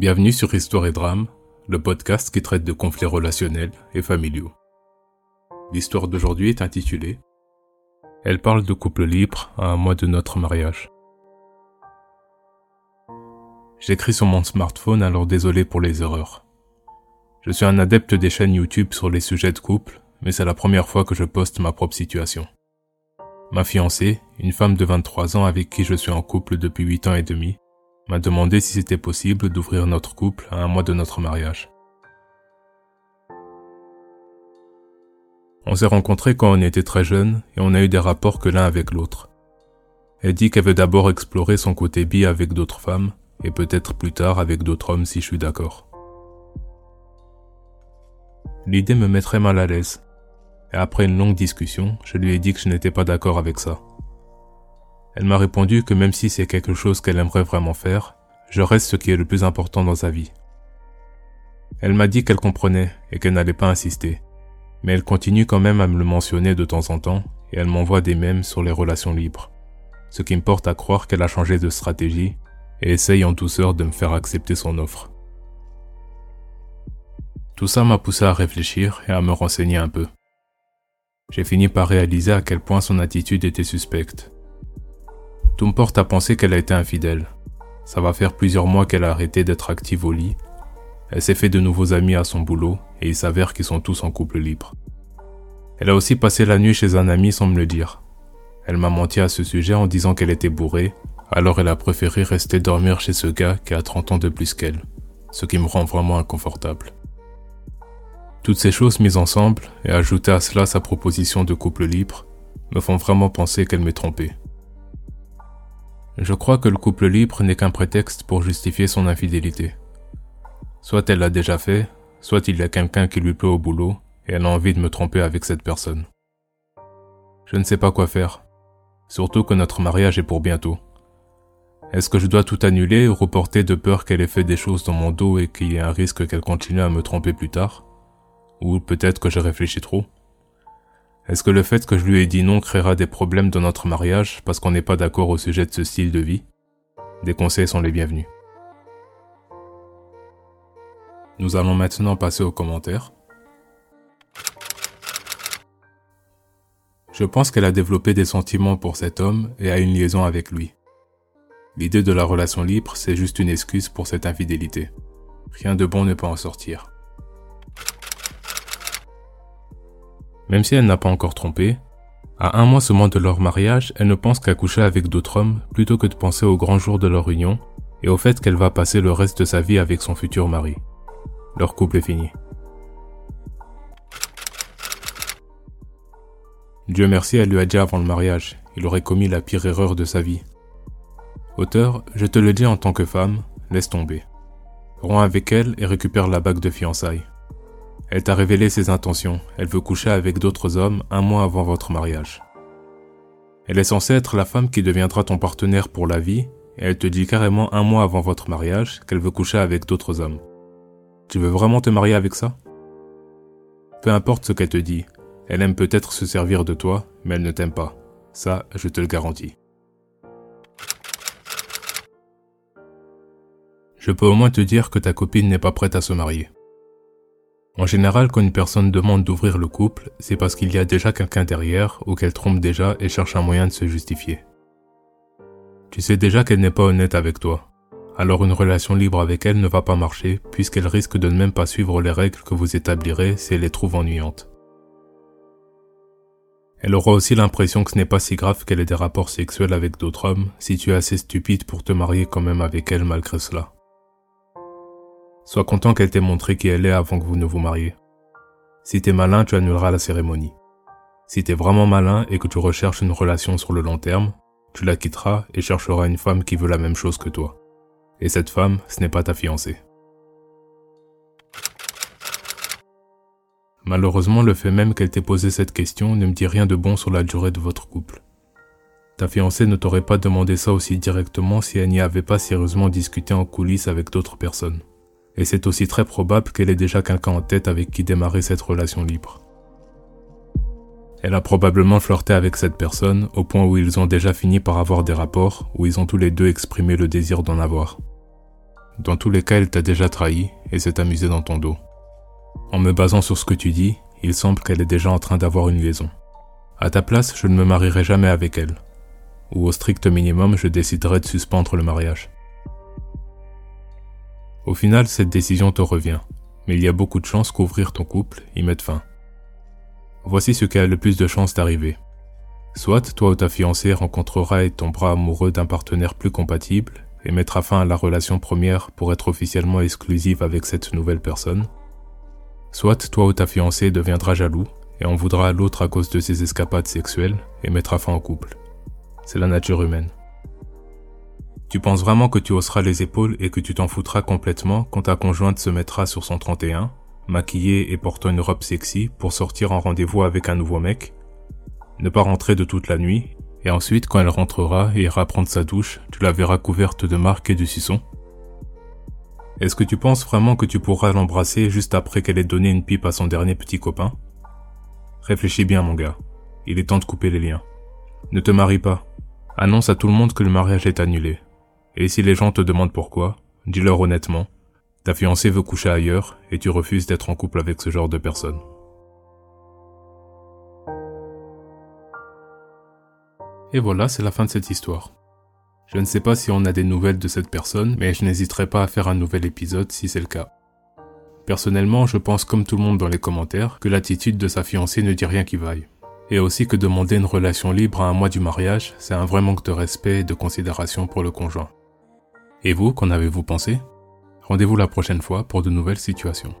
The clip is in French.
Bienvenue sur Histoire et Drame, le podcast qui traite de conflits relationnels et familiaux. L'histoire d'aujourd'hui est intitulée Elle parle de couple libre à un mois de notre mariage. J'écris sur mon smartphone alors désolé pour les erreurs. Je suis un adepte des chaînes YouTube sur les sujets de couple, mais c'est la première fois que je poste ma propre situation. Ma fiancée, une femme de 23 ans avec qui je suis en couple depuis 8 ans et demi, m'a demandé si c'était possible d'ouvrir notre couple à un mois de notre mariage. On s'est rencontrés quand on était très jeunes et on a eu des rapports que l'un avec l'autre. Elle dit qu'elle veut d'abord explorer son côté bi avec d'autres femmes et peut-être plus tard avec d'autres hommes si je suis d'accord. L'idée me mettrait mal à l'aise. Et après une longue discussion, je lui ai dit que je n'étais pas d'accord avec ça. Elle m'a répondu que même si c'est quelque chose qu'elle aimerait vraiment faire, je reste ce qui est le plus important dans sa vie. Elle m'a dit qu'elle comprenait et qu'elle n'allait pas insister, mais elle continue quand même à me le mentionner de temps en temps et elle m'envoie des mèmes sur les relations libres, ce qui me porte à croire qu'elle a changé de stratégie et essaye en douceur de me faire accepter son offre. Tout ça m'a poussé à réfléchir et à me renseigner un peu. J'ai fini par réaliser à quel point son attitude était suspecte. Tout me porte à penser qu'elle a été infidèle. Ça va faire plusieurs mois qu'elle a arrêté d'être active au lit. Elle s'est fait de nouveaux amis à son boulot et il s'avère qu'ils sont tous en couple libre. Elle a aussi passé la nuit chez un ami sans me le dire. Elle m'a menti à ce sujet en disant qu'elle était bourrée, alors elle a préféré rester dormir chez ce gars qui a 30 ans de plus qu'elle, ce qui me rend vraiment inconfortable. Toutes ces choses mises ensemble, et ajouter à cela sa proposition de couple libre, me font vraiment penser qu'elle m'est trompée. Je crois que le couple libre n'est qu'un prétexte pour justifier son infidélité. Soit elle l'a déjà fait, soit il y a quelqu'un qui lui plaît au boulot et elle a envie de me tromper avec cette personne. Je ne sais pas quoi faire, surtout que notre mariage est pour bientôt. Est-ce que je dois tout annuler ou reporter de peur qu'elle ait fait des choses dans mon dos et qu'il y ait un risque qu'elle continue à me tromper plus tard? Ou peut-être que je réfléchis trop? Est-ce que le fait que je lui ai dit non créera des problèmes dans notre mariage parce qu'on n'est pas d'accord au sujet de ce style de vie? Des conseils sont les bienvenus. Nous allons maintenant passer aux commentaires. Je pense qu'elle a développé des sentiments pour cet homme et a une liaison avec lui. L'idée de la relation libre, c'est juste une excuse pour cette infidélité. Rien de bon ne peut en sortir. Même si elle n'a pas encore trompé, à un mois seulement de leur mariage, elle ne pense qu'à coucher avec d'autres hommes plutôt que de penser au grand jour de leur union et au fait qu'elle va passer le reste de sa vie avec son futur mari. Leur couple est fini. Dieu merci, elle lui a dit avant le mariage, il aurait commis la pire erreur de sa vie. Auteur, je te le dis en tant que femme, laisse tomber. Romps avec elle et récupère la bague de fiançailles. Elle t'a révélé ses intentions, elle veut coucher avec d'autres hommes un mois avant votre mariage. Elle est censée être la femme qui deviendra ton partenaire pour la vie, et elle te dit carrément un mois avant votre mariage qu'elle veut coucher avec d'autres hommes. Tu veux vraiment te marier avec ça? Peu importe ce qu'elle te dit, elle aime peut-être se servir de toi, mais elle ne t'aime pas. Ça, je te le garantis. Je peux au moins te dire que ta copine n'est pas prête à se marier. En général, quand une personne demande d'ouvrir le couple, c'est parce qu'il y a déjà quelqu'un derrière ou qu'elle trompe déjà et cherche un moyen de se justifier. Tu sais déjà qu'elle n'est pas honnête avec toi. Alors une relation libre avec elle ne va pas marcher puisqu'elle risque de ne même pas suivre les règles que vous établirez si elle les trouve ennuyantes. Elle aura aussi l'impression que ce n'est pas si grave qu'elle ait des rapports sexuels avec d'autres hommes si tu es assez stupide pour te marier quand même avec elle malgré cela. Sois content qu'elle t'ait montré qui elle est avant que vous ne vous mariez. Si t'es malin, tu annuleras la cérémonie. Si t'es vraiment malin et que tu recherches une relation sur le long terme, tu la quitteras et chercheras une femme qui veut la même chose que toi. Et cette femme, ce n'est pas ta fiancée. Malheureusement, le fait même qu'elle t'ait posé cette question ne me dit rien de bon sur la durée de votre couple. Ta fiancée ne t'aurait pas demandé ça aussi directement si elle n'y avait pas sérieusement discuté en coulisses avec d'autres personnes et c'est aussi très probable qu'elle ait déjà quelqu'un en tête avec qui démarrer cette relation libre. Elle a probablement flirté avec cette personne au point où ils ont déjà fini par avoir des rapports où ils ont tous les deux exprimé le désir d'en avoir. dans tous les cas, elle t'a déjà trahi et s'est amusée dans ton dos. En me basant sur ce que tu dis, il semble qu'elle est déjà en train d'avoir une liaison. À ta place, je ne me marierai jamais avec elle. Ou au strict minimum, je déciderai de suspendre le mariage. Au final, cette décision te revient, mais il y a beaucoup de chances qu'ouvrir ton couple y mette fin. Voici ce qui a le plus de chances d'arriver. Soit toi ou ta fiancée rencontrera et tombera amoureux d'un partenaire plus compatible et mettra fin à la relation première pour être officiellement exclusive avec cette nouvelle personne. Soit toi ou ta fiancée deviendra jaloux et en voudra à l'autre à cause de ses escapades sexuelles et mettra fin au couple. C'est la nature humaine. Tu penses vraiment que tu hausseras les épaules et que tu t'en foutras complètement quand ta conjointe se mettra sur son 31, maquillée et portant une robe sexy pour sortir en rendez-vous avec un nouveau mec Ne pas rentrer de toute la nuit et ensuite quand elle rentrera et ira prendre sa douche, tu la verras couverte de marques et de suçons? Est-ce que tu penses vraiment que tu pourras l'embrasser juste après qu'elle ait donné une pipe à son dernier petit copain? Réfléchis bien mon gars, il est temps de couper les liens. Ne te marie pas. Annonce à tout le monde que le mariage est annulé. Et si les gens te demandent pourquoi, dis-leur honnêtement. Ta fiancée veut coucher ailleurs et tu refuses d'être en couple avec ce genre de personne. Et voilà, c'est la fin de cette histoire. Je ne sais pas si on a des nouvelles de cette personne, mais je n'hésiterai pas à faire un nouvel épisode si c'est le cas. Personnellement, je pense comme tout le monde dans les commentaires que l'attitude de sa fiancée ne dit rien qui vaille. Et aussi que demander une relation libre à un mois du mariage, c'est un vrai manque de respect et de considération pour le conjoint. Et vous, qu'en avez-vous pensé? Rendez-vous la prochaine fois pour de nouvelles situations.